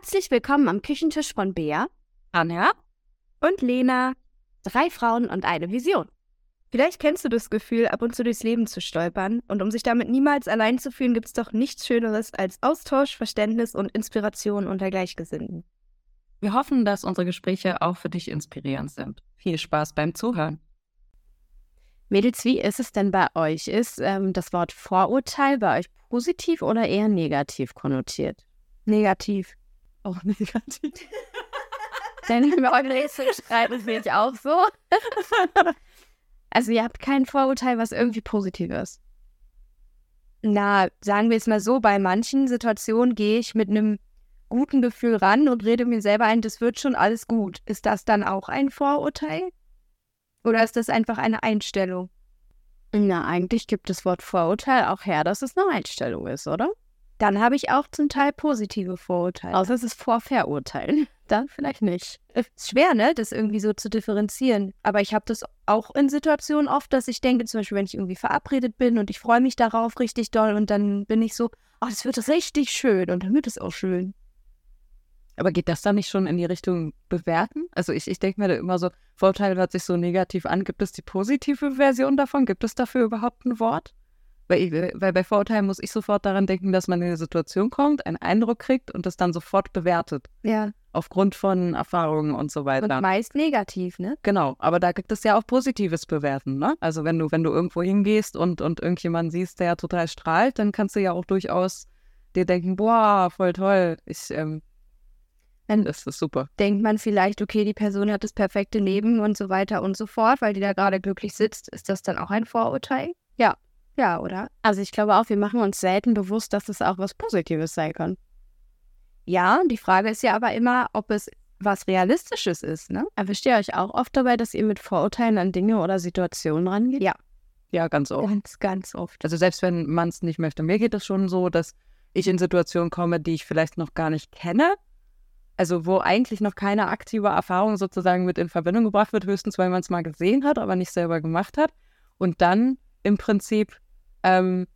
Herzlich willkommen am Küchentisch von Bea Anja und Lena. Drei Frauen und eine Vision. Vielleicht kennst du das Gefühl, ab und zu durchs Leben zu stolpern. Und um sich damit niemals allein zu fühlen, gibt es doch nichts Schöneres als Austausch, Verständnis und Inspiration unter Gleichgesinnten. Wir hoffen, dass unsere Gespräche auch für dich inspirierend sind. Viel Spaß beim Zuhören. Mädels, wie ist es denn bei euch? Ist ähm, das Wort Vorurteil bei euch positiv oder eher negativ konnotiert? Negativ. Auch negativ. Ich eure Rätsel schreibe, ist mir auch so. also ihr habt kein Vorurteil, was irgendwie positiv ist. Na, sagen wir es mal so, bei manchen Situationen gehe ich mit einem guten Gefühl ran und rede mir selber ein, das wird schon alles gut. Ist das dann auch ein Vorurteil? Oder ist das einfach eine Einstellung? Na, eigentlich gibt das Wort Vorurteil auch her, dass es eine Einstellung ist, oder? Dann habe ich auch zum Teil positive Vorurteile. Außer es ist Vorverurteilen. Dann vielleicht nicht. Ist schwer, ne, das irgendwie so zu differenzieren. Aber ich habe das auch in Situationen oft, dass ich denke, zum Beispiel, wenn ich irgendwie verabredet bin und ich freue mich darauf richtig doll und dann bin ich so, oh, das wird richtig schön und dann wird es auch schön. Aber geht das dann nicht schon in die Richtung bewerten? Also ich, ich denke mir da immer so, Vorteil hört sich so negativ an. Gibt es die positive Version davon? Gibt es dafür überhaupt ein Wort? Weil, weil bei Vorurteilen muss ich sofort daran denken, dass man in eine Situation kommt, einen Eindruck kriegt und das dann sofort bewertet. Ja. Aufgrund von Erfahrungen und so weiter. Und meist negativ, ne? Genau, aber da gibt es ja auch positives Bewerten, ne? Also wenn du, wenn du irgendwo hingehst und, und irgendjemanden siehst, der total strahlt, dann kannst du ja auch durchaus dir denken, boah, voll toll. Ich, ähm, dann das ist super. Denkt man vielleicht, okay, die Person hat das perfekte Leben und so weiter und so fort, weil die da gerade glücklich sitzt. Ist das dann auch ein Vorurteil? Ja. Ja, oder? Also ich glaube auch, wir machen uns selten bewusst, dass es auch was Positives sein kann. Ja, die Frage ist ja aber immer, ob es was Realistisches ist, ne? Erwischt ihr euch auch oft dabei, dass ihr mit Vorurteilen an Dinge oder Situationen rangeht? Ja. Ja, ganz oft. Ganz, ganz oft. Also selbst wenn man es nicht möchte. Mir geht es schon so, dass ich in Situationen komme, die ich vielleicht noch gar nicht kenne. Also wo eigentlich noch keine aktive Erfahrung sozusagen mit in Verbindung gebracht wird, höchstens weil man es mal gesehen hat, aber nicht selber gemacht hat. Und dann im Prinzip ähm,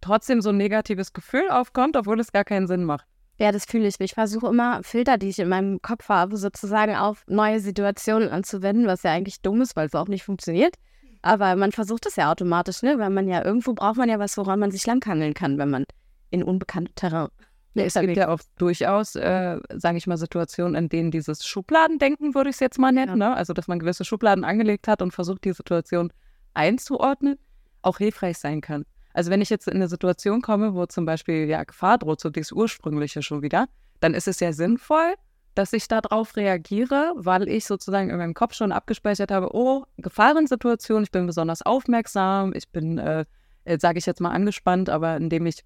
trotzdem so ein negatives Gefühl aufkommt, obwohl es gar keinen Sinn macht. Ja, das fühle ich. Ich versuche immer Filter, die ich in meinem Kopf habe, sozusagen auf neue Situationen anzuwenden, was ja eigentlich dumm ist, weil es auch nicht funktioniert. Aber man versucht es ja automatisch, ne? Weil man ja irgendwo braucht man ja was, woran man sich langhangeln kann, wenn man in unbekannte Terrain. Ja, es gibt ja auch durchaus, äh, sage ich mal, Situationen, in denen dieses Schubladendenken, würde ich es jetzt mal nennen, ja. ne? also dass man gewisse Schubladen angelegt hat und versucht, die Situation einzuordnen auch hilfreich sein kann. Also wenn ich jetzt in eine Situation komme, wo zum Beispiel ja Gefahr droht, so das Ursprüngliche schon wieder, dann ist es ja sinnvoll, dass ich darauf reagiere, weil ich sozusagen in meinem Kopf schon abgespeichert habe, oh, Gefahrensituation, ich bin besonders aufmerksam, ich bin, äh, äh sage ich jetzt mal, angespannt, aber indem ich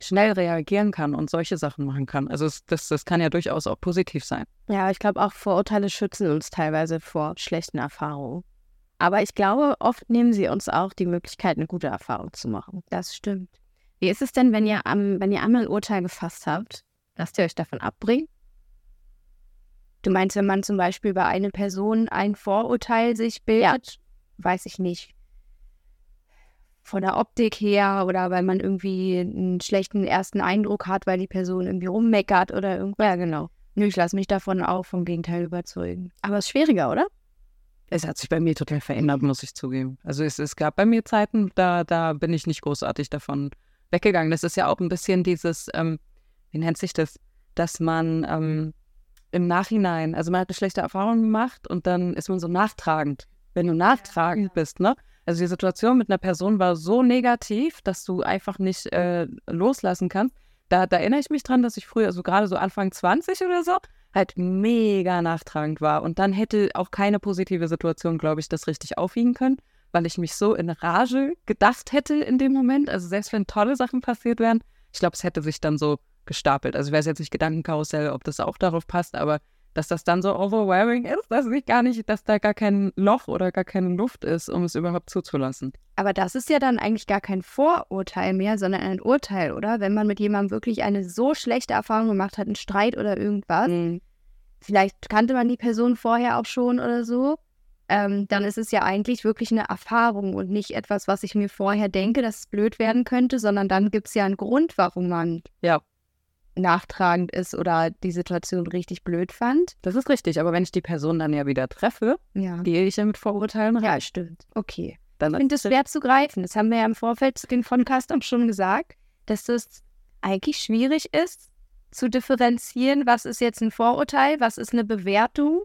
schnell reagieren kann und solche Sachen machen kann. Also es, das, das kann ja durchaus auch positiv sein. Ja, ich glaube auch Vorurteile schützen uns teilweise vor schlechten Erfahrungen. Aber ich glaube, oft nehmen sie uns auch die Möglichkeit, eine gute Erfahrung zu machen. Das stimmt. Wie ist es denn, wenn ihr, am, wenn ihr einmal ein Urteil gefasst habt? Lasst ihr euch davon abbringen? Du meinst, wenn man zum Beispiel bei einer Person ein Vorurteil sich bildet, ja. weiß ich nicht, von der Optik her oder weil man irgendwie einen schlechten ersten Eindruck hat, weil die Person irgendwie rummeckert oder irgendwas. Ja, genau. Nö, ich lasse mich davon auch vom Gegenteil überzeugen. Aber es ist schwieriger, oder? Es hat sich bei mir total verändert, muss ich zugeben. Also es, es gab bei mir Zeiten, da, da bin ich nicht großartig davon weggegangen. Das ist ja auch ein bisschen dieses, ähm, wie nennt sich das, dass man ähm, im Nachhinein, also man hat eine schlechte Erfahrung gemacht und dann ist man so nachtragend. Wenn du nachtragend bist, ne? Also die Situation mit einer Person war so negativ, dass du einfach nicht äh, loslassen kannst. Da, da erinnere ich mich dran, dass ich früher, also gerade so Anfang 20 oder so, halt mega nachtragend war. Und dann hätte auch keine positive Situation, glaube ich, das richtig aufwiegen können, weil ich mich so in Rage gedacht hätte in dem Moment. Also selbst wenn tolle Sachen passiert wären, ich glaube, es hätte sich dann so gestapelt. Also wäre es jetzt nicht Gedankenkarussell, ob das auch darauf passt, aber dass das dann so overwhelming ist, dass ich gar nicht, dass da gar kein Loch oder gar keine Luft ist, um es überhaupt zuzulassen. Aber das ist ja dann eigentlich gar kein Vorurteil mehr, sondern ein Urteil, oder? Wenn man mit jemandem wirklich eine so schlechte Erfahrung gemacht hat, einen Streit oder irgendwas, mhm vielleicht kannte man die Person vorher auch schon oder so, ähm, dann ist es ja eigentlich wirklich eine Erfahrung und nicht etwas, was ich mir vorher denke, dass es blöd werden könnte, sondern dann gibt es ja einen Grund, warum man. Ja. Nachtragend ist oder die Situation richtig blöd fand. Das ist richtig, aber wenn ich die Person dann ja wieder treffe, Ja. gehe ich ja mit Vorurteilen rein. Ja, stimmt. Okay. Dann Ich finde es schwer zu greifen. Das haben wir ja im Vorfeld zu den Podcast auch schon gesagt, dass das eigentlich schwierig ist, zu differenzieren, was ist jetzt ein Vorurteil, was ist eine Bewertung,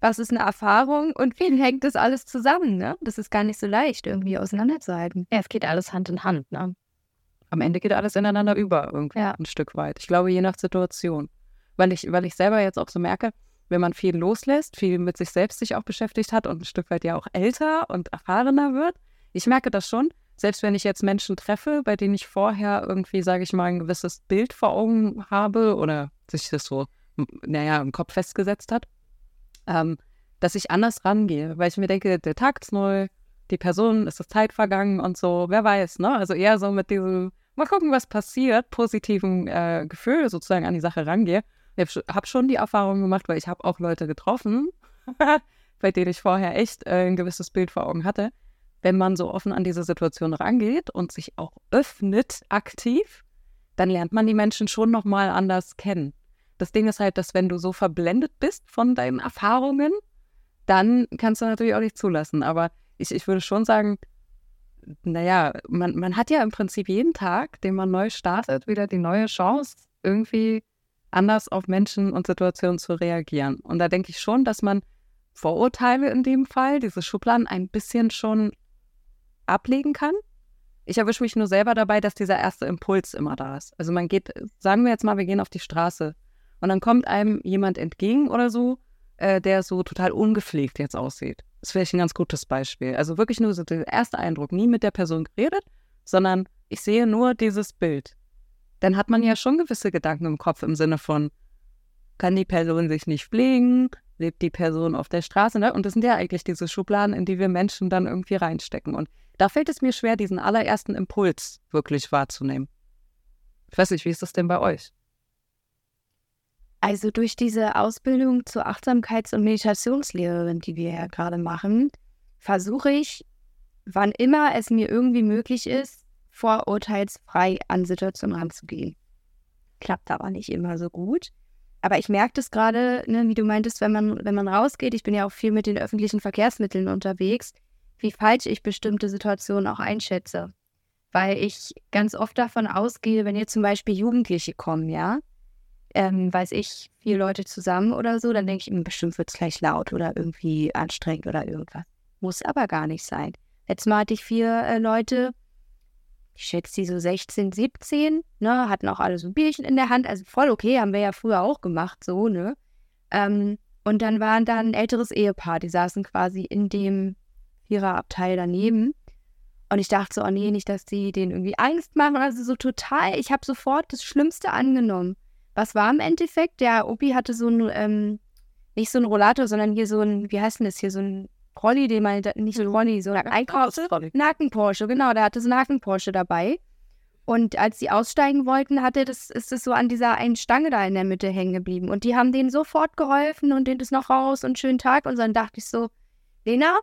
was ist eine Erfahrung und wie hängt das alles zusammen. Ne? Das ist gar nicht so leicht, irgendwie auseinanderzuhalten. Ja, es geht alles Hand in Hand, ne? Am Ende geht alles ineinander über, irgendwie Ja. ein Stück weit. Ich glaube, je nach Situation. Weil ich, weil ich selber jetzt auch so merke, wenn man viel loslässt, viel mit sich selbst sich auch beschäftigt hat und ein Stück weit ja auch älter und erfahrener wird, ich merke das schon, selbst wenn ich jetzt Menschen treffe, bei denen ich vorher irgendwie, sage ich mal, ein gewisses Bild vor Augen habe oder sich das so, naja, im Kopf festgesetzt hat, ähm, dass ich anders rangehe, weil ich mir denke, der Tag ist neu, die Person ist das Zeit vergangen und so, wer weiß, ne? Also eher so mit diesem, mal gucken, was passiert, positiven äh, Gefühl sozusagen an die Sache rangehe. Ich habe hab schon die Erfahrung gemacht, weil ich habe auch Leute getroffen, bei denen ich vorher echt äh, ein gewisses Bild vor Augen hatte. Wenn man so offen an diese Situation rangeht und sich auch öffnet aktiv, dann lernt man die Menschen schon nochmal anders kennen. Das Ding ist halt, dass wenn du so verblendet bist von deinen Erfahrungen, dann kannst du natürlich auch nicht zulassen. Aber ich, ich würde schon sagen, naja, man, man hat ja im Prinzip jeden Tag, den man neu startet, wieder die neue Chance, irgendwie anders auf Menschen und Situationen zu reagieren. Und da denke ich schon, dass man Vorurteile in dem Fall, diese Schubladen, ein bisschen schon ablegen kann. Ich erwische mich nur selber dabei, dass dieser erste Impuls immer da ist. Also man geht, sagen wir jetzt mal, wir gehen auf die Straße und dann kommt einem jemand entgegen oder so, äh, der so total ungepflegt jetzt aussieht. Das ist vielleicht ein ganz gutes Beispiel. Also wirklich nur so der erste Eindruck, nie mit der Person geredet, sondern ich sehe nur dieses Bild. Dann hat man ja schon gewisse Gedanken im Kopf im Sinne von, kann die Person sich nicht pflegen, lebt die Person auf der Straße, ne? Und das sind ja eigentlich diese Schubladen, in die wir Menschen dann irgendwie reinstecken. Und da fällt es mir schwer, diesen allerersten Impuls wirklich wahrzunehmen. Ich weiß nicht, wie ist das denn bei euch? Also durch diese Ausbildung zur Achtsamkeits- und Meditationslehrerin, die wir ja gerade machen, versuche ich, wann immer es mir irgendwie möglich ist, vorurteilsfrei an Situationen ranzugehen. Klappt aber nicht immer so gut. Aber ich merke das gerade, ne, wie du meintest, wenn man, wenn man rausgeht, ich bin ja auch viel mit den öffentlichen Verkehrsmitteln unterwegs, wie falsch ich bestimmte Situationen auch einschätze. Weil ich ganz oft davon ausgehe, wenn jetzt zum Beispiel Jugendliche kommen, ja, ähm, weiß ich, vier Leute zusammen oder so, dann denke ich, bestimmt wird es gleich laut oder irgendwie anstrengend oder irgendwas. Muss aber gar nicht sein. Letztes Mal hatte ich vier äh, Leute, ich schätze die so 16, 17, ne, hatten auch alle so ein Bierchen in der Hand, also voll okay, haben wir ja früher auch gemacht, so, ne. Ähm, und dann waren da ein älteres Ehepaar, die saßen quasi in dem Viererabteil daneben. Und ich dachte so, oh nee, nicht, dass die denen irgendwie Angst machen. Also so total, ich habe sofort das Schlimmste angenommen. Was war im Endeffekt? Der Opi hatte so ein, ähm, nicht so ein Rollator, sondern hier so ein, wie heißt denn das hier, so ein Rolli, den man, nicht so ein Rolli, so ein Einkaufs... Nacken-Porsche, genau, der hatte so einen Nacken-Porsche dabei. Und als die aussteigen wollten, hatte das, ist es so an dieser einen Stange da in der Mitte hängen geblieben. Und die haben denen sofort geholfen und denen das noch raus und schönen Tag. Und dann dachte ich so, Lena,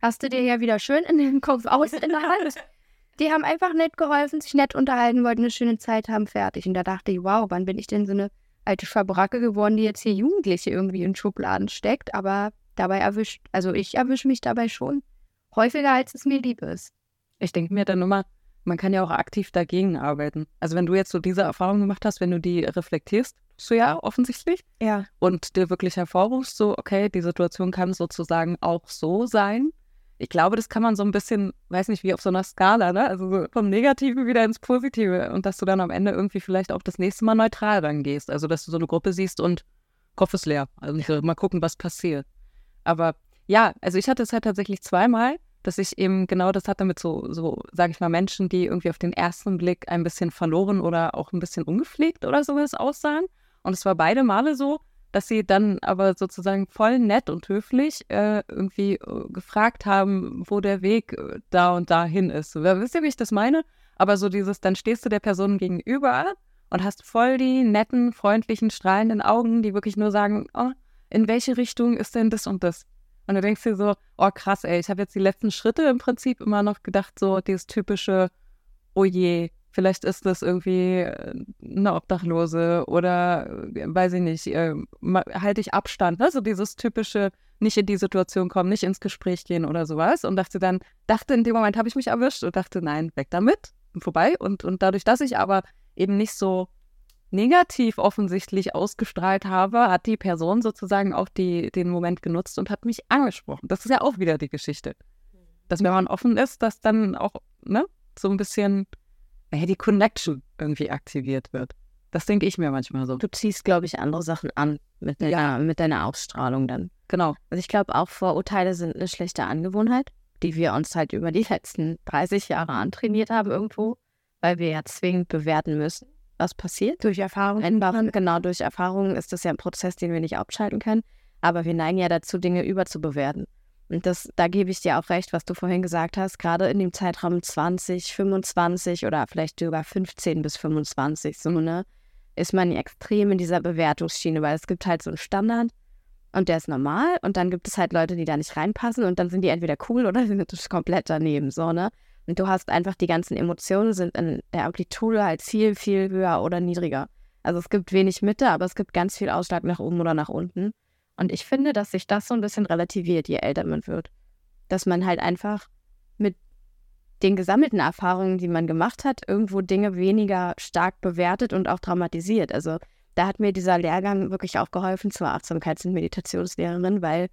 hast du dir ja wieder schön in den Kopf aus in der Hand. Die haben einfach nett geholfen, sich nett unterhalten, wollten eine schöne Zeit haben, fertig. Und da dachte ich, wow, wann bin ich denn so eine alte Schabracke geworden, die jetzt hier Jugendliche irgendwie in Schubladen steckt, aber dabei erwischt, also ich erwische mich dabei schon häufiger, als es mir lieb ist. Ich denke mir dann immer, man kann ja auch aktiv dagegen arbeiten. Also wenn du jetzt so diese Erfahrung gemacht hast, wenn du die reflektierst, so ja, offensichtlich, Ja. und dir wirklich hervorrufst, so, okay, die Situation kann sozusagen auch so sein. Ich glaube, das kann man so ein bisschen, weiß nicht, wie auf so einer Skala, ne? Also so vom Negativen wieder ins Positive und dass du dann am Ende irgendwie vielleicht auch das nächste Mal neutral rangehst. Also, dass du so eine Gruppe siehst und Kopf ist leer. Also so, mal gucken, was passiert. Aber ja, also ich hatte es halt tatsächlich zweimal, dass ich eben genau das hatte mit so, so, sage ich mal, Menschen, die irgendwie auf den ersten Blick ein bisschen verloren oder auch ein bisschen ungepflegt oder sowas aussahen. Und es war beide Male so, dass sie dann aber sozusagen voll nett und höflich äh, irgendwie äh, gefragt haben, wo der Weg äh, da und dahin ist. Wisst ihr, wie ich das meine? Aber so dieses, dann stehst du der Person gegenüber und hast voll die netten, freundlichen, strahlenden Augen, die wirklich nur sagen, oh, in welche Richtung ist denn das und das? Und du denkst dir so, oh krass, ey, ich habe jetzt die letzten Schritte im Prinzip immer noch gedacht, so dieses typische, oh je, Vielleicht ist das irgendwie äh, eine Obdachlose oder äh, weiß ich nicht, äh, halte ich Abstand. Also dieses typische, nicht in die Situation kommen, nicht ins Gespräch gehen oder sowas. Und dachte dann, dachte in dem Moment habe ich mich erwischt und dachte, nein, weg damit, vorbei. Und, und dadurch, dass ich aber eben nicht so negativ offensichtlich ausgestrahlt habe, hat die Person sozusagen auch die, den Moment genutzt und hat mich angesprochen. Das ist ja auch wieder die Geschichte. Dass wenn man offen ist, dass dann auch ne, so ein bisschen ja, die Connection irgendwie aktiviert wird. Das denke ich mir manchmal so. Du ziehst, glaube ich, andere Sachen an mit deiner, ja. mit deiner Ausstrahlung dann. Genau. Also ich glaube auch Vorurteile sind eine schlechte Angewohnheit, die wir uns halt über die letzten 30 Jahre antrainiert haben irgendwo, weil wir ja zwingend bewerten müssen, was passiert. Durch Erfahrung. Genau, durch Erfahrung ist das ja ein Prozess, den wir nicht abschalten können. Aber wir neigen ja dazu, Dinge überzubewerten. Und das, da gebe ich dir auch recht, was du vorhin gesagt hast, gerade in dem Zeitraum 20, 25 oder vielleicht sogar 15 bis 25, so, ne, ist man extrem in dieser Bewertungsschiene, weil es gibt halt so einen Standard und der ist normal und dann gibt es halt Leute, die da nicht reinpassen und dann sind die entweder cool oder sind komplett daneben, so, ne? Und du hast einfach die ganzen Emotionen sind in der Amplitude halt viel, viel höher oder niedriger. Also es gibt wenig Mitte, aber es gibt ganz viel Ausschlag nach oben oder nach unten. Und ich finde, dass sich das so ein bisschen relativiert, je älter man wird. Dass man halt einfach mit den gesammelten Erfahrungen, die man gemacht hat, irgendwo Dinge weniger stark bewertet und auch dramatisiert. Also da hat mir dieser Lehrgang wirklich auch geholfen zur Achtsamkeits- und Meditationslehrerin, weil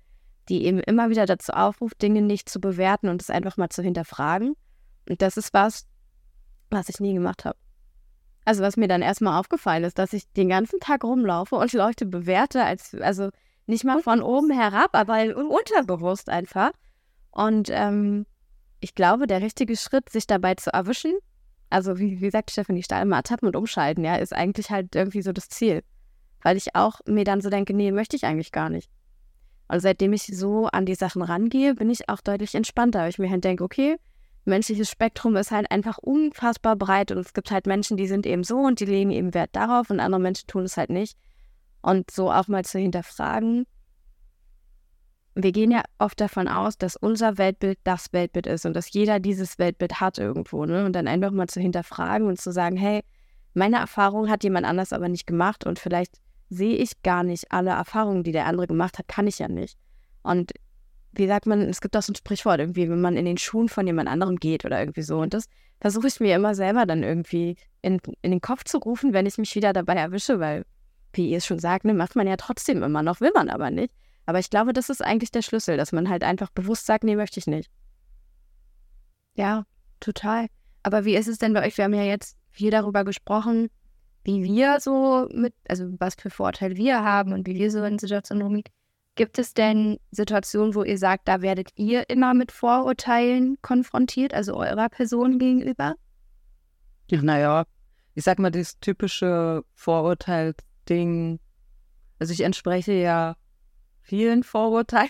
die eben immer wieder dazu aufruft, Dinge nicht zu bewerten und es einfach mal zu hinterfragen. Und das ist was, was ich nie gemacht habe. Also was mir dann erstmal aufgefallen ist, dass ich den ganzen Tag rumlaufe und Leute bewerte, als, also nicht mal von oben herab, aber unterbewusst einfach. Und ähm, ich glaube, der richtige Schritt, sich dabei zu erwischen, also wie, wie sagt Stefanie Stahl, mal ertappen und umschalten, ja, ist eigentlich halt irgendwie so das Ziel. Weil ich auch mir dann so denke, nee, möchte ich eigentlich gar nicht. Und seitdem ich so an die Sachen rangehe, bin ich auch deutlich entspannter, weil ich mir halt denke, okay, menschliches Spektrum ist halt einfach unfassbar breit und es gibt halt Menschen, die sind eben so und die legen eben Wert darauf und andere Menschen tun es halt nicht. Und so auch mal zu hinterfragen. Wir gehen ja oft davon aus, dass unser Weltbild das Weltbild ist und dass jeder dieses Weltbild hat irgendwo. Ne? Und dann einfach mal zu hinterfragen und zu sagen, hey, meine Erfahrung hat jemand anders aber nicht gemacht und vielleicht sehe ich gar nicht alle Erfahrungen, die der andere gemacht hat, kann ich ja nicht. Und wie sagt man, es gibt auch so ein Sprichwort irgendwie, wenn man in den Schuhen von jemand anderem geht oder irgendwie so. Und das versuche ich mir immer selber dann irgendwie in, in den Kopf zu rufen, wenn ich mich wieder dabei erwische, weil wie ihr es schon sagt, ne, macht man ja trotzdem immer noch, will man aber nicht. Aber ich glaube, das ist eigentlich der Schlüssel, dass man halt einfach bewusst sagt, nee, möchte ich nicht. Ja, total. Aber wie ist es denn bei euch? Wir haben ja jetzt viel darüber gesprochen, wie wir so mit, also was für Vorteile wir haben und wie wir so in Situationen umgehen. Gibt es denn Situationen, wo ihr sagt, da werdet ihr immer mit Vorurteilen konfrontiert, also eurer Person gegenüber? Ja, naja, ich sag mal, das typische Vorurteil Ding. Also ich entspreche ja vielen Vorurteilen,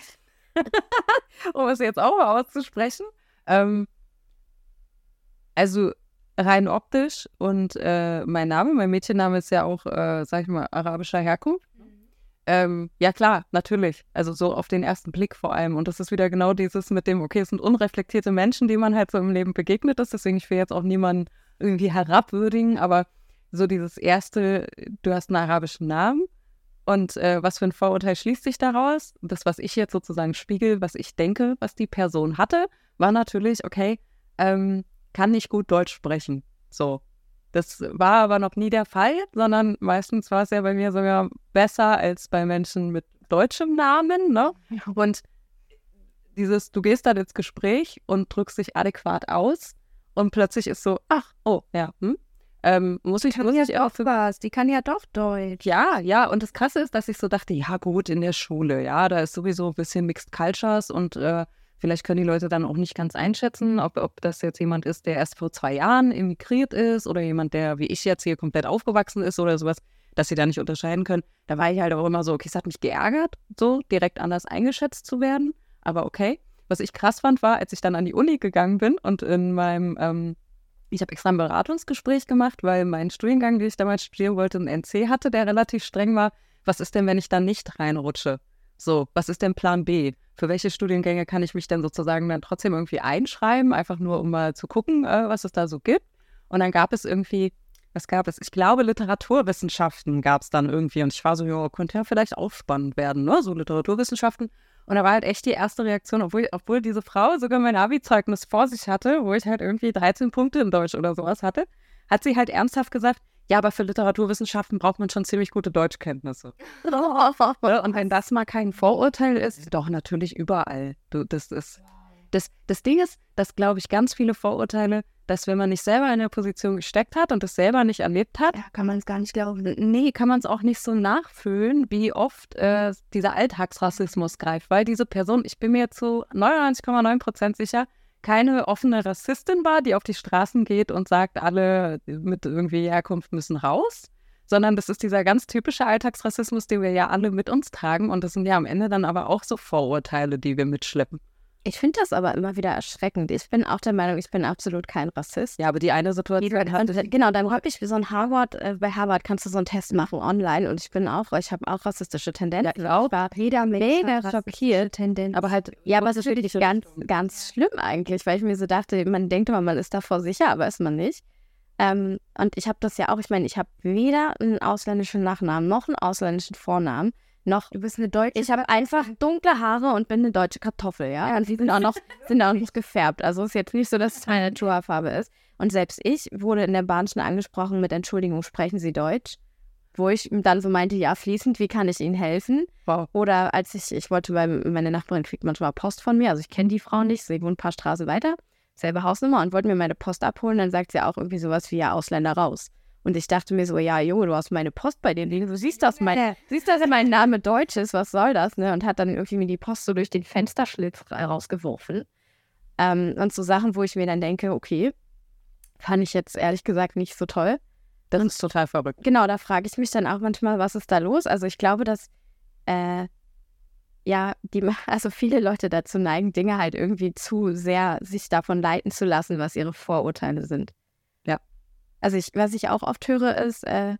um es jetzt auch mal auszusprechen. Ähm, also rein optisch und äh, mein Name, mein Mädchenname ist ja auch, äh, sag ich mal, arabischer Herkunft. Ähm, ja klar, natürlich. Also so auf den ersten Blick vor allem. Und das ist wieder genau dieses mit dem, okay, es sind unreflektierte Menschen, die man halt so im Leben begegnet ist. Deswegen ich will jetzt auch niemanden irgendwie herabwürdigen, aber so dieses erste, du hast einen arabischen Namen und äh, was für ein Vorurteil schließt sich daraus? Das, was ich jetzt sozusagen spiegel, was ich denke, was die Person hatte, war natürlich, okay, ähm, kann nicht gut Deutsch sprechen. So. Das war aber noch nie der Fall, sondern meistens war es ja bei mir sogar besser als bei Menschen mit deutschem Namen. Ne? Und dieses, du gehst dann ins Gespräch und drückst dich adäquat aus und plötzlich ist so, ach, oh, ja, hm, ähm, muss ich, muss ich auch für was. Die kann ja doch Deutsch. Ja, ja. Und das Krasse ist, dass ich so dachte, ja gut, in der Schule, ja, da ist sowieso ein bisschen Mixed Cultures und äh, vielleicht können die Leute dann auch nicht ganz einschätzen, ob, ob das jetzt jemand ist, der erst vor zwei Jahren emigriert ist oder jemand, der wie ich jetzt hier komplett aufgewachsen ist oder sowas, dass sie da nicht unterscheiden können. Da war ich halt auch immer so, okay, es hat mich geärgert, so direkt anders eingeschätzt zu werden. Aber okay. Was ich krass fand, war, als ich dann an die Uni gegangen bin und in meinem ähm, ich habe extra ein Beratungsgespräch gemacht, weil mein Studiengang, den ich damals studieren wollte, einen NC hatte, der relativ streng war. Was ist denn, wenn ich da nicht reinrutsche? So, was ist denn Plan B? Für welche Studiengänge kann ich mich denn sozusagen dann trotzdem irgendwie einschreiben, einfach nur um mal zu gucken, äh, was es da so gibt? Und dann gab es irgendwie, was gab es? Ich glaube, Literaturwissenschaften gab es dann irgendwie. Und ich war so, ja, könnte ja vielleicht auch spannend werden, ne? So Literaturwissenschaften. Und da war halt echt die erste Reaktion, obwohl, obwohl diese Frau sogar mein Abi-Zeugnis vor sich hatte, wo ich halt irgendwie 13 Punkte in Deutsch oder sowas hatte, hat sie halt ernsthaft gesagt, ja, aber für Literaturwissenschaften braucht man schon ziemlich gute Deutschkenntnisse. Und wenn das mal kein Vorurteil ist, doch natürlich überall. Du, das ist. Das, das Ding ist, dass, glaube ich, ganz viele Vorurteile, dass wenn man nicht selber in der Position gesteckt hat und das selber nicht erlebt hat, Ja, kann man es gar nicht glauben. nee, kann man es auch nicht so nachfühlen, wie oft äh, dieser Alltagsrassismus greift. Weil diese Person, ich bin mir zu 99,9 Prozent sicher, keine offene Rassistin war, die auf die Straßen geht und sagt, alle mit irgendwie Herkunft müssen raus, sondern das ist dieser ganz typische Alltagsrassismus, den wir ja alle mit uns tragen und das sind ja am Ende dann aber auch so Vorurteile, die wir mitschleppen. Ich finde das aber immer wieder erschreckend. Ich bin auch der Meinung, ich bin absolut kein Rassist. Ja, aber die eine Situation Und, äh, genau, dann habe ich wie so ein Harvard, äh, bei Harvard kannst du so einen Test machen online und ich bin auch, ich habe auch rassistische Tendenzen. Ja, ich auch. Ich war Jeder mega schockiert. Tendenz. aber halt Ja, aber es ist wirklich ganz, ganz schlimm eigentlich, weil ich mir so dachte, man denkt immer, man ist davor sicher, aber ist man nicht. Ähm, und ich habe das ja auch, ich meine, ich habe weder einen ausländischen Nachnamen noch einen ausländischen Vornamen, noch du bist eine Deutsche. ich habe einfach dunkle Haare und bin eine deutsche Kartoffel, ja. Und die sind auch noch, sind auch nicht gefärbt. Also ist jetzt nicht so, dass es meine Naturhaarfarbe ist. Und selbst ich wurde in der Bahn schon angesprochen mit Entschuldigung, sprechen Sie Deutsch? Wo ich dann so meinte, ja, fließend, wie kann ich Ihnen helfen? Wow. Oder als ich, ich wollte, weil meine Nachbarin kriegt manchmal Post von mir, also ich kenne die Frau nicht, sie wohnt ein paar Straßen weiter, selbe Hausnummer und wollte mir meine Post abholen, dann sagt sie auch irgendwie sowas wie, ja, Ausländer raus. Und ich dachte mir so, ja, Junge, du hast meine Post bei dir liegen, du siehst, dass mein, siehst, dass mein Name Deutsch ist, was soll das, ne? Und hat dann irgendwie mir die Post so durch den Fensterschlitz rausgeworfen. Ähm, und so Sachen, wo ich mir dann denke, okay, fand ich jetzt ehrlich gesagt nicht so toll. Das ist total verrückt. Genau, da frage ich mich dann auch manchmal, was ist da los? Also ich glaube, dass äh, ja, die, also viele Leute dazu neigen, Dinge halt irgendwie zu sehr sich davon leiten zu lassen, was ihre Vorurteile sind. Also ich, was ich auch oft höre, ist, äh,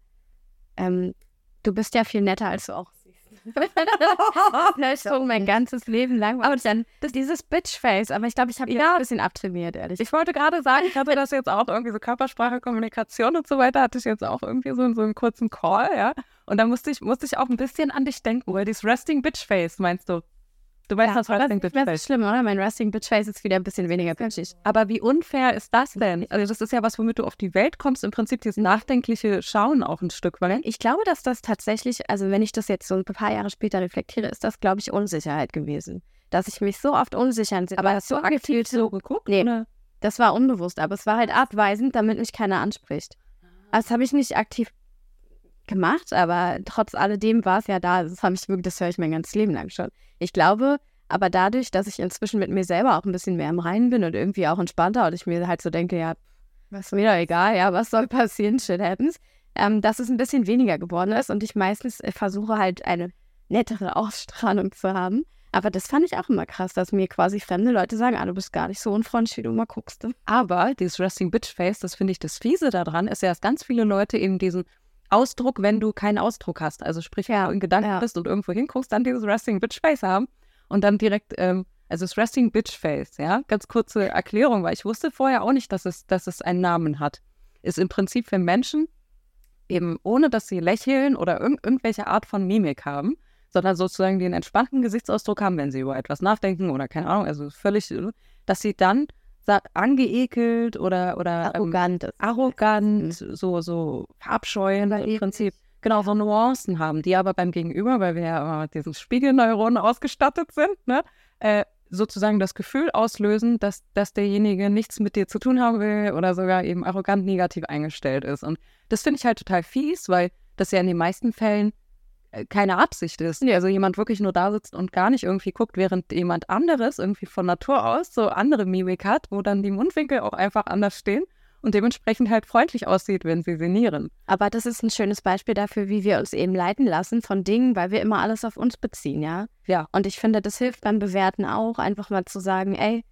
ähm, du bist ja viel netter, als du auch siehst. das schon mein ganzes Leben lang. Aber dann das, dieses Bitchface, aber ich glaube, ich habe ja. ein bisschen abtrainiert, ehrlich. Ich wollte gerade sagen, ich hatte das jetzt auch irgendwie so Körpersprache, Kommunikation und so weiter, hatte ich jetzt auch irgendwie so in so einem kurzen Call, ja. Und da musste ich, musste ich auch ein bisschen an dich denken, weil dieses Resting Bitch Face, meinst du? Du weißt, ja, was Resting Bitch das Face ist schlimm, oder? Mein Resting Bitchface ist wieder ein bisschen weniger bitchig. Aber wie unfair ist das denn? Also das ist ja was, womit du auf die Welt kommst, im Prinzip dieses nachdenkliche Schauen auch ein Stück weit. Ich glaube, dass das tatsächlich, also wenn ich das jetzt so ein paar Jahre später reflektiere, ist das, glaube ich, Unsicherheit gewesen. Dass ich mich so oft unsicher in Aber hast du aktiv so geguckt? Nee, oder? das war unbewusst, aber es war halt abweisend, damit mich keiner anspricht. Also das habe ich nicht aktiv gemacht, aber trotz alledem war es ja da. Das habe ich wirklich, das höre ich mein ganzes Leben lang schon. Ich glaube, aber dadurch, dass ich inzwischen mit mir selber auch ein bisschen mehr im Reinen bin und irgendwie auch entspannter und ich mir halt so denke, ja, was mir doch egal, ja, was soll passieren, shit happens, ähm, dass es ein bisschen weniger geworden ist und ich meistens äh, versuche halt eine nettere Ausstrahlung zu haben. Aber das fand ich auch immer krass, dass mir quasi fremde Leute sagen, ah, du bist gar nicht so unfreundlich, wie du mal guckst. Aber dieses Resting Bitch Face, das finde ich das Fiese daran, ist ja, dass ganz viele Leute eben diesen Ausdruck, wenn du keinen Ausdruck hast, also sprich, wenn Ja, du in Gedanken ja. bist und irgendwo hinguckst, dann dieses Resting Bitch Face haben und dann direkt, ähm, also das Resting Bitch Face, ja, ganz kurze Erklärung, weil ich wusste vorher auch nicht, dass es, dass es einen Namen hat. Ist im Prinzip für Menschen eben ohne, dass sie lächeln oder irg irgendwelche Art von Mimik haben, sondern sozusagen den entspannten Gesichtsausdruck haben, wenn sie über etwas nachdenken oder keine Ahnung, also völlig, dass sie dann angeekelt oder, oder ähm, Arrogant ist. arrogant, so, so verabscheuend im Prinzip. Genau, so Nuancen haben, die aber beim Gegenüber, weil wir ja immer mit diesen Spiegelneuronen ausgestattet sind, ne, äh, sozusagen das Gefühl auslösen, dass, dass derjenige nichts mit dir zu tun haben will oder sogar eben arrogant negativ eingestellt ist. Und das finde ich halt total fies, weil das ja in den meisten Fällen keine Absicht ist. Also jemand wirklich nur da sitzt und gar nicht irgendwie guckt, während jemand anderes irgendwie von Natur aus so andere Mimik hat, wo dann die Mundwinkel auch einfach anders stehen und dementsprechend halt freundlich aussieht, wenn sie sinnieren. Aber das ist ein schönes Beispiel dafür, wie wir uns eben leiten lassen von Dingen, weil wir immer alles auf uns beziehen, ja. Ja. Und ich finde, das hilft beim Bewerten auch, einfach mal zu sagen, ey,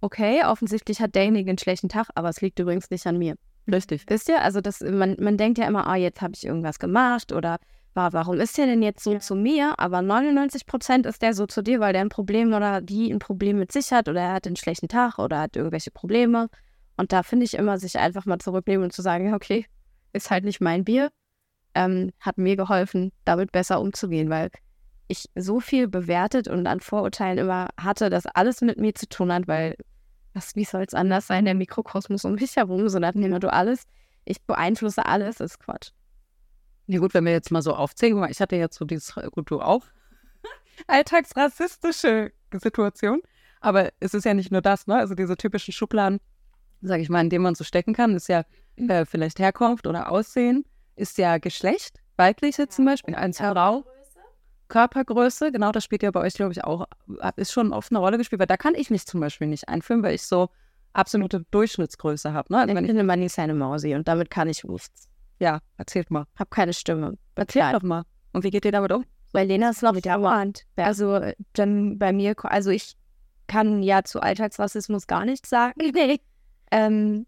okay, offensichtlich hat derjenige einen schlechten Tag, aber es liegt übrigens nicht an mir. Richtig. Wisst ihr? Also das, man, man denkt ja immer, ah, jetzt habe ich irgendwas gemacht oder wa- warum ist der denn jetzt so zu mir? Aber 99 Prozent ist der so zu dir, weil der ein Problem oder die ein Problem mit sich hat oder er hat einen schlechten Tag oder hat irgendwelche Probleme. Und da finde ich immer, sich einfach mal zurücknehmen und zu sagen, ja, okay, ist halt nicht mein Bier, ähm, hat mir geholfen, damit besser umzugehen, weil ich so viel bewertet und an Vorurteilen immer hatte, dass alles mit mir zu tun hat, weil was, wie soll es anders sein, der Mikrokosmos um mich herum, so nach dem Motto alles, ich beeinflusse alles, ist Quatsch. Ja gut, wenn wir jetzt mal so aufzählen, ich hatte jetzt so dieses, gut, du auch, alltagsrassistische Situation, aber es ist ja nicht nur das, ne? Also diese typischen Schubladen, sage ich mal, in denen man so stecken kann, ist ja äh, vielleicht Herkunft oder Aussehen, ist ja Geschlecht, weibliche zum Beispiel, als Frau. Körpergröße, genau, das spielt ja bei euch, glaube ich, auch, ist schon oft eine Rolle gespielt, weil da kann ich mich zum Beispiel nicht einführen, weil ich so absolute Durchschnittsgröße habe. Ne? Also ich finde, man ist eine Mausi und damit kann ich nichts. Ja, erzählt mal. Hab keine Stimme. Erzähl doch mal. Und wie geht ihr damit um? Weil Lena ist noch dauernd. Also dann bei mir, also ich kann ja zu Alltagsrassismus gar nichts sagen. Nee. Ähm,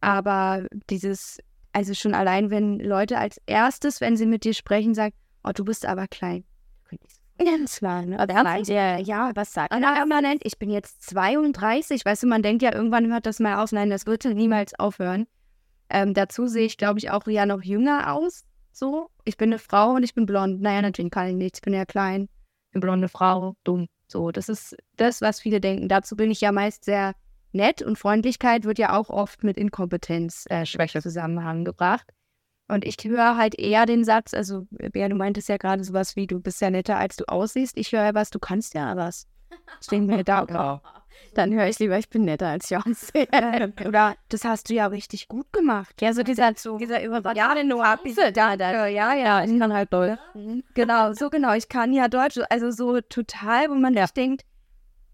aber dieses, also schon allein, wenn Leute als erstes, wenn sie mit dir sprechen, sagen, oh, du bist aber klein. Ganz klein. Also ja, ja, was sagt man permanent? Ich bin jetzt 32. Weißt du, man denkt ja, irgendwann hört das mal auf. Nein, das wird niemals aufhören. Ähm, dazu sehe ich, glaube ich, auch ja noch jünger aus. So, ich bin eine Frau und ich bin blond. Naja, natürlich kann ich nichts. Ich bin ja klein. Eine blonde Frau, dumm. So, das ist das, was viele denken. Dazu bin ich ja meist sehr nett und Freundlichkeit wird ja auch oft mit Inkompetenz äh, Schwäche zusammengebracht. Und ich höre halt eher den Satz, also Bea, du meintest ja gerade sowas wie, du bist ja netter, als du aussiehst. Ich höre ja was, du kannst ja was. Stehen wir da. Genau. Dann höre ich lieber, ich bin netter, als ich aussehe. Oder das hast du ja richtig gut gemacht. Ja, so dieser, so, dieser über Ja, denn du da, da. Ja, ja, ich kann halt Deutsch. Mhm. Genau, so genau. Ich kann ja Deutsch. Also so total, wo man ja. denkt,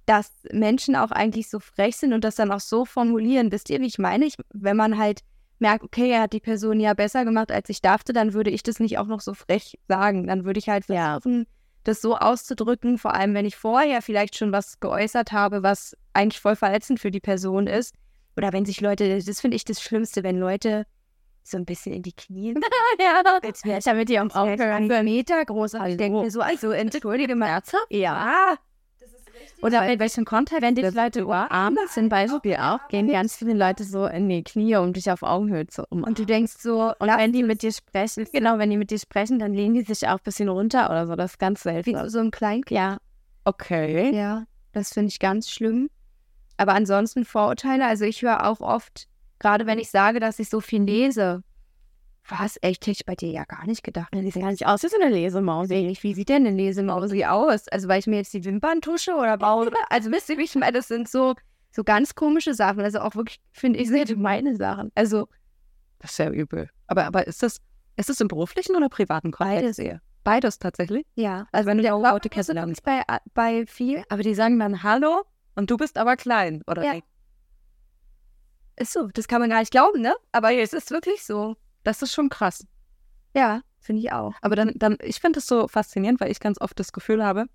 dass Menschen auch eigentlich so frech sind und das dann auch so formulieren. Wisst ihr, wie ich meine? Ich, wenn man halt merke, okay, er hat die Person ja besser gemacht, als ich dachte, dann würde ich das nicht auch noch so frech sagen. Dann würde ich halt versuchen, ja. Das so auszudrücken, vor allem wenn ich vorher vielleicht schon was geäußert habe, was eigentlich voll verletzend für die Person ist. Oder wenn sich Leute, das finde ich das Schlimmste, wenn Leute so ein bisschen in die Knie. ja, jetzt wäre ich damit die am Aufhören. Meter groß. Also, ich denke mir so, also entschuldige mal. Ja. Oder in welchem Kontext, wenn die Leute umarmen, zum Beispiel auch, gehen ganz viele Leute so in die Knie, um dich auf Augenhöhe zu umarmen. Und du denkst so, und wenn die mit dir sprechen, genau, wenn die mit dir sprechen, dann lehnen die sich auch ein bisschen runter oder so. Das ist ganz selten. Wie so ein Kleinkind. Ja. Okay. Ja, das finde ich ganz schlimm. Aber ansonsten Vorurteile, also ich höre auch oft, gerade wenn ich sage, dass ich so viel lese, was? Echt? Hätte ich bei dir ja gar nicht gedacht. Die sieht gar nicht aus wie so eine Lesemaus. Wie sieht denn eine Lesemaus aus? Also, weil ich mir jetzt die Wimpern tusche oder baue? Also, wisst ihr, wie ich meine? Das sind so, so ganz komische Sachen. Also, auch wirklich, finde ich, sehr gemeine Sachen. Also, das ist ja übel. Aber, aber ist das, ist das im beruflichen oder privaten Kontext? Beides. Beides tatsächlich? Ja. Also, wenn du ja auch Leute kennenlernst. Bei, bei viel. Aber die sagen dann Hallo und du bist aber klein, oder? Ja. Ist so. Das kann man gar nicht glauben, ne? Aber es ist wirklich so. Das ist schon krass. Ja, finde ich auch. Aber dann, dann ich finde es so faszinierend, weil ich ganz oft das Gefühl habe,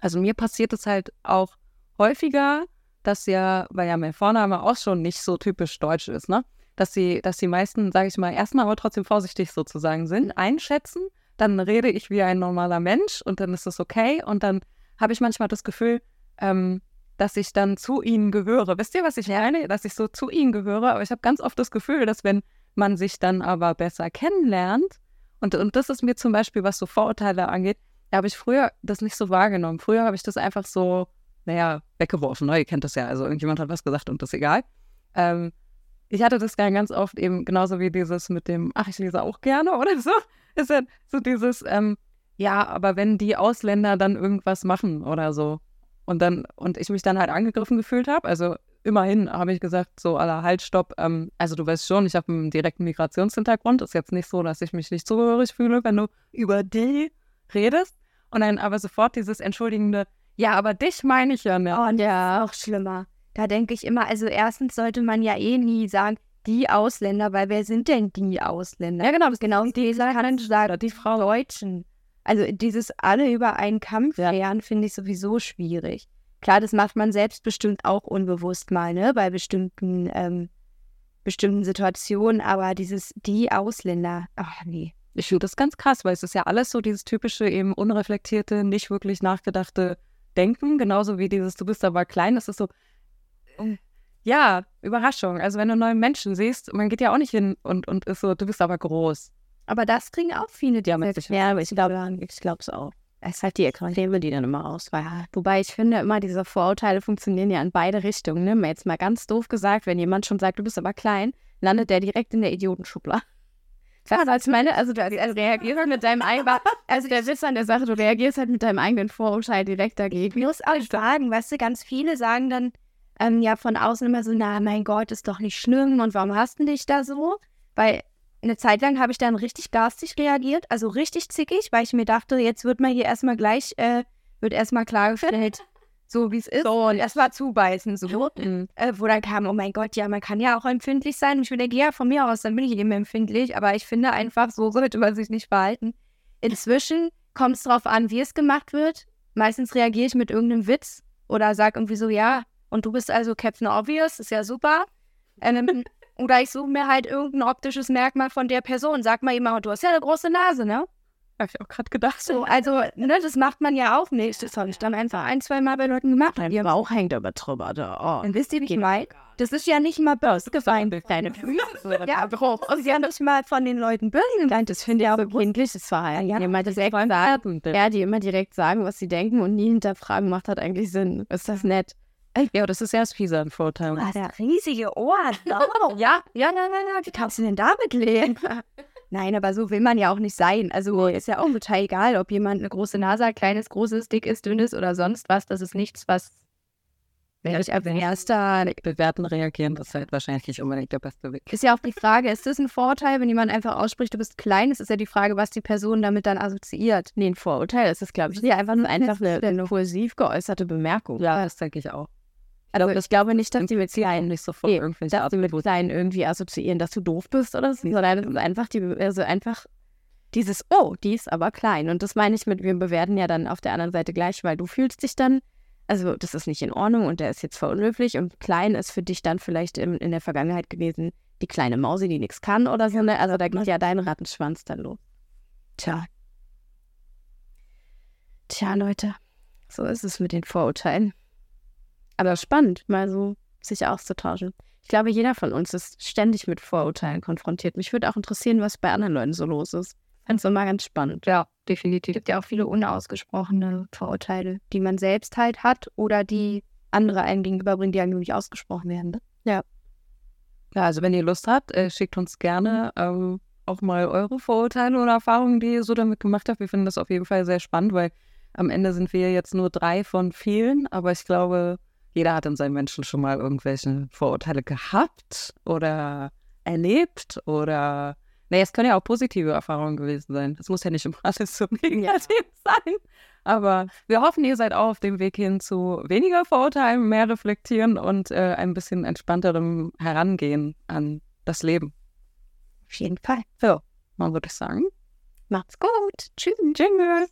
also mir passiert es halt auch häufiger, dass ja, weil ja mein Vorname auch schon nicht so typisch deutsch ist, ne? Dass sie, dass die meisten, sage ich mal, erstmal aber trotzdem vorsichtig sozusagen sind, einschätzen, dann rede ich wie ein normaler Mensch und dann ist es okay. Und dann habe ich manchmal das Gefühl, ähm, dass ich dann zu ihnen gehöre. Wisst ihr, was ich meine? Dass ich so zu ihnen gehöre, aber ich habe ganz oft das Gefühl, dass wenn man sich dann aber besser kennenlernt. Und, und das ist mir zum Beispiel, was so Vorurteile angeht, da habe ich früher das nicht so wahrgenommen. Früher habe ich das einfach so, naja, weggeworfen. Ne? Ihr kennt das ja. Also irgendjemand hat was gesagt und das ist egal. Ähm, ich hatte das ganz oft eben genauso wie dieses mit dem, ach, ich lese auch gerne oder so. Ist ja so dieses, ähm, ja, aber wenn die Ausländer dann irgendwas machen oder so. Und dann, und ich mich dann halt angegriffen gefühlt habe, also immerhin habe ich gesagt, so aller Halt, stopp. Ähm, also du weißt schon, ich habe einen direkten Migrationshintergrund. Ist jetzt nicht so, dass ich mich nicht zugehörig fühle, wenn du über die redest. Und dann aber sofort dieses entschuldigende, ja, aber dich meine ich ja nicht. Oh, ja, auch schlimmer. Da denke ich immer, also erstens sollte man ja eh nie sagen, die Ausländer, weil wer sind denn die Ausländer? Ja, genau, das genau dieser kann sagen, die Frau Deutschen. Also dieses alle über einen Kampf ja. finde ich sowieso schwierig. Klar, das macht man selbst bestimmt auch unbewusst mal, ne, bei bestimmten, ähm, bestimmten Situationen, aber dieses, die Ausländer, ach nee. Ich finde das ganz krass, weil es ist ja alles so dieses typische, eben unreflektierte, nicht wirklich nachgedachte Denken, genauso wie dieses, du bist aber klein, das ist so, ja, Überraschung. Also wenn du neue Menschen siehst, man geht ja auch nicht hin und, und ist so, du bist aber groß. Aber das kriegen auch viele, die sich ja, aber ich glaube ich es auch. Es ist halt die Extreme, die dann immer ausweichen. Wobei ich finde, immer diese Vorurteile funktionieren ja in beide Richtungen. Ne? Jetzt mal ganz doof gesagt, wenn jemand schon sagt, du bist aber klein, landet der direkt in der Idiotenschublade. Klar, als meine, also du also reagierst halt mit deinem eigenen, also der Witz an der Sache, du reagierst halt mit deinem eigenen Vorurteil direkt dagegen. Ich muss auch sagen, weißt du, ganz viele sagen dann ähm, ja von außen immer so, na, mein Gott, ist doch nicht schlimm und warum hast du dich da so? Weil eine Zeit lang habe ich dann richtig garstig reagiert, also richtig zickig, weil ich mir dachte, jetzt wird man hier erstmal gleich, äh, wird erstmal klargestellt, so wie es ist. So, und erstmal zubeißen, so. Mhm. Äh, wo dann kam, oh mein Gott, ja, man kann ja auch empfindlich sein. Und ich denke, ja, von mir aus, dann bin ich eben empfindlich. Aber ich finde einfach, so sollte man sich nicht verhalten. Inzwischen kommt es darauf an, wie es gemacht wird. Meistens reagiere ich mit irgendeinem Witz oder sage irgendwie so, ja, und du bist also Captain Obvious, ist ja super. Ähm, oder ich suche mir halt irgendein optisches Merkmal von der Person. Sag mal immer, du hast ja eine große Nase, ne? Habe ich auch gerade gedacht. So, also, ne, das macht man ja auch nicht. Das habe ich dann einfach ein, zwei Mal bei Leuten gemacht. Dein Bauch hängt aber drüber da. Oh. Dann wisst ihr, wie ich meine? Das ist ja nicht mal böse gemeint. Deine Füße. ja, Bruch. Das ist ja nicht mal von den Leuten böse gemeint. Das finde ich auch kindliches Verhalten. Ja, jemand direkt sagen, ja, die immer direkt sagen, was sie denken und nie hinterfragen, macht halt eigentlich Sinn. Ist das nett? Ja, das ist erst fieser ein Vorteil. Ah, der riesige Ohren. Oh. ja, ja, nein, nein, nein. Wie kannst du denn damit leben? Nein, aber so will man ja auch nicht sein. Also ist ja auch total egal, ob jemand eine große Nase hat, kleines, großes, dickes, dünnes oder sonst was. Das ist nichts, was Wäre ich als erster bewerten, reagieren, das ist halt wahrscheinlich nicht unbedingt der beste Weg. Ist ja auch die Frage, ist das ein Vorteil, wenn jemand einfach ausspricht, du bist klein? Es ist ja die Frage, was die Person damit dann assoziiert. Nee, ein Vorurteil ist es, glaube ich, ja, einfach, einfach eine, eine impulsiv geäußerte Bemerkung. Ja, das denke ich auch. Also ich glaube nicht, dass die mit Kleinen nicht sofort nee, irgendwie dass die mit Kleinen irgendwie assoziieren, dass du doof bist oder so, sondern es ist einfach die, also einfach dieses, oh, die ist aber klein. Und das meine ich mit, wir bewerten ja dann auf der anderen Seite gleich, weil du fühlst dich dann, also das ist nicht in Ordnung und der ist jetzt verunhöflich und klein ist für dich dann vielleicht in, in der Vergangenheit gewesen, die kleine Mausi, die nichts kann oder so. Ne? Also da geht ja dein Rattenschwanz dann los. Tja. Tja, Leute, so ist es mit den Vorurteilen. Aber spannend, mal so sich auszutauschen. Ich glaube, jeder von uns ist ständig mit Vorurteilen konfrontiert. Mich würde auch interessieren, was bei anderen Leuten so los ist. Fände es immer ganz spannend. Ja, definitiv. Es gibt ja auch viele unausgesprochene Vorurteile, die man selbst halt hat oder die andere einem gegenüberbringen, die eigentlich nicht ausgesprochen werden. Ne? Ja. Ja, also wenn ihr Lust habt, äh, schickt uns gerne ähm, auch mal eure Vorurteile oder Erfahrungen, die ihr so damit gemacht habt. Wir finden das auf jeden Fall sehr spannend, weil am Ende sind wir jetzt nur drei von vielen, aber ich glaube, jeder hat in seinem Menschen schon mal irgendwelche Vorurteile gehabt oder erlebt oder naja, es können ja auch positive Erfahrungen gewesen sein. Es muss ja nicht immer alles so negativ sein. Aber wir hoffen, ihr seid auch auf dem Weg hin zu weniger Vorurteilen, mehr reflektieren und äh, ein bisschen entspannterem Herangehen an das Leben. Auf jeden Fall. So, man würde sagen. Macht's gut. Tschüss. Jingle.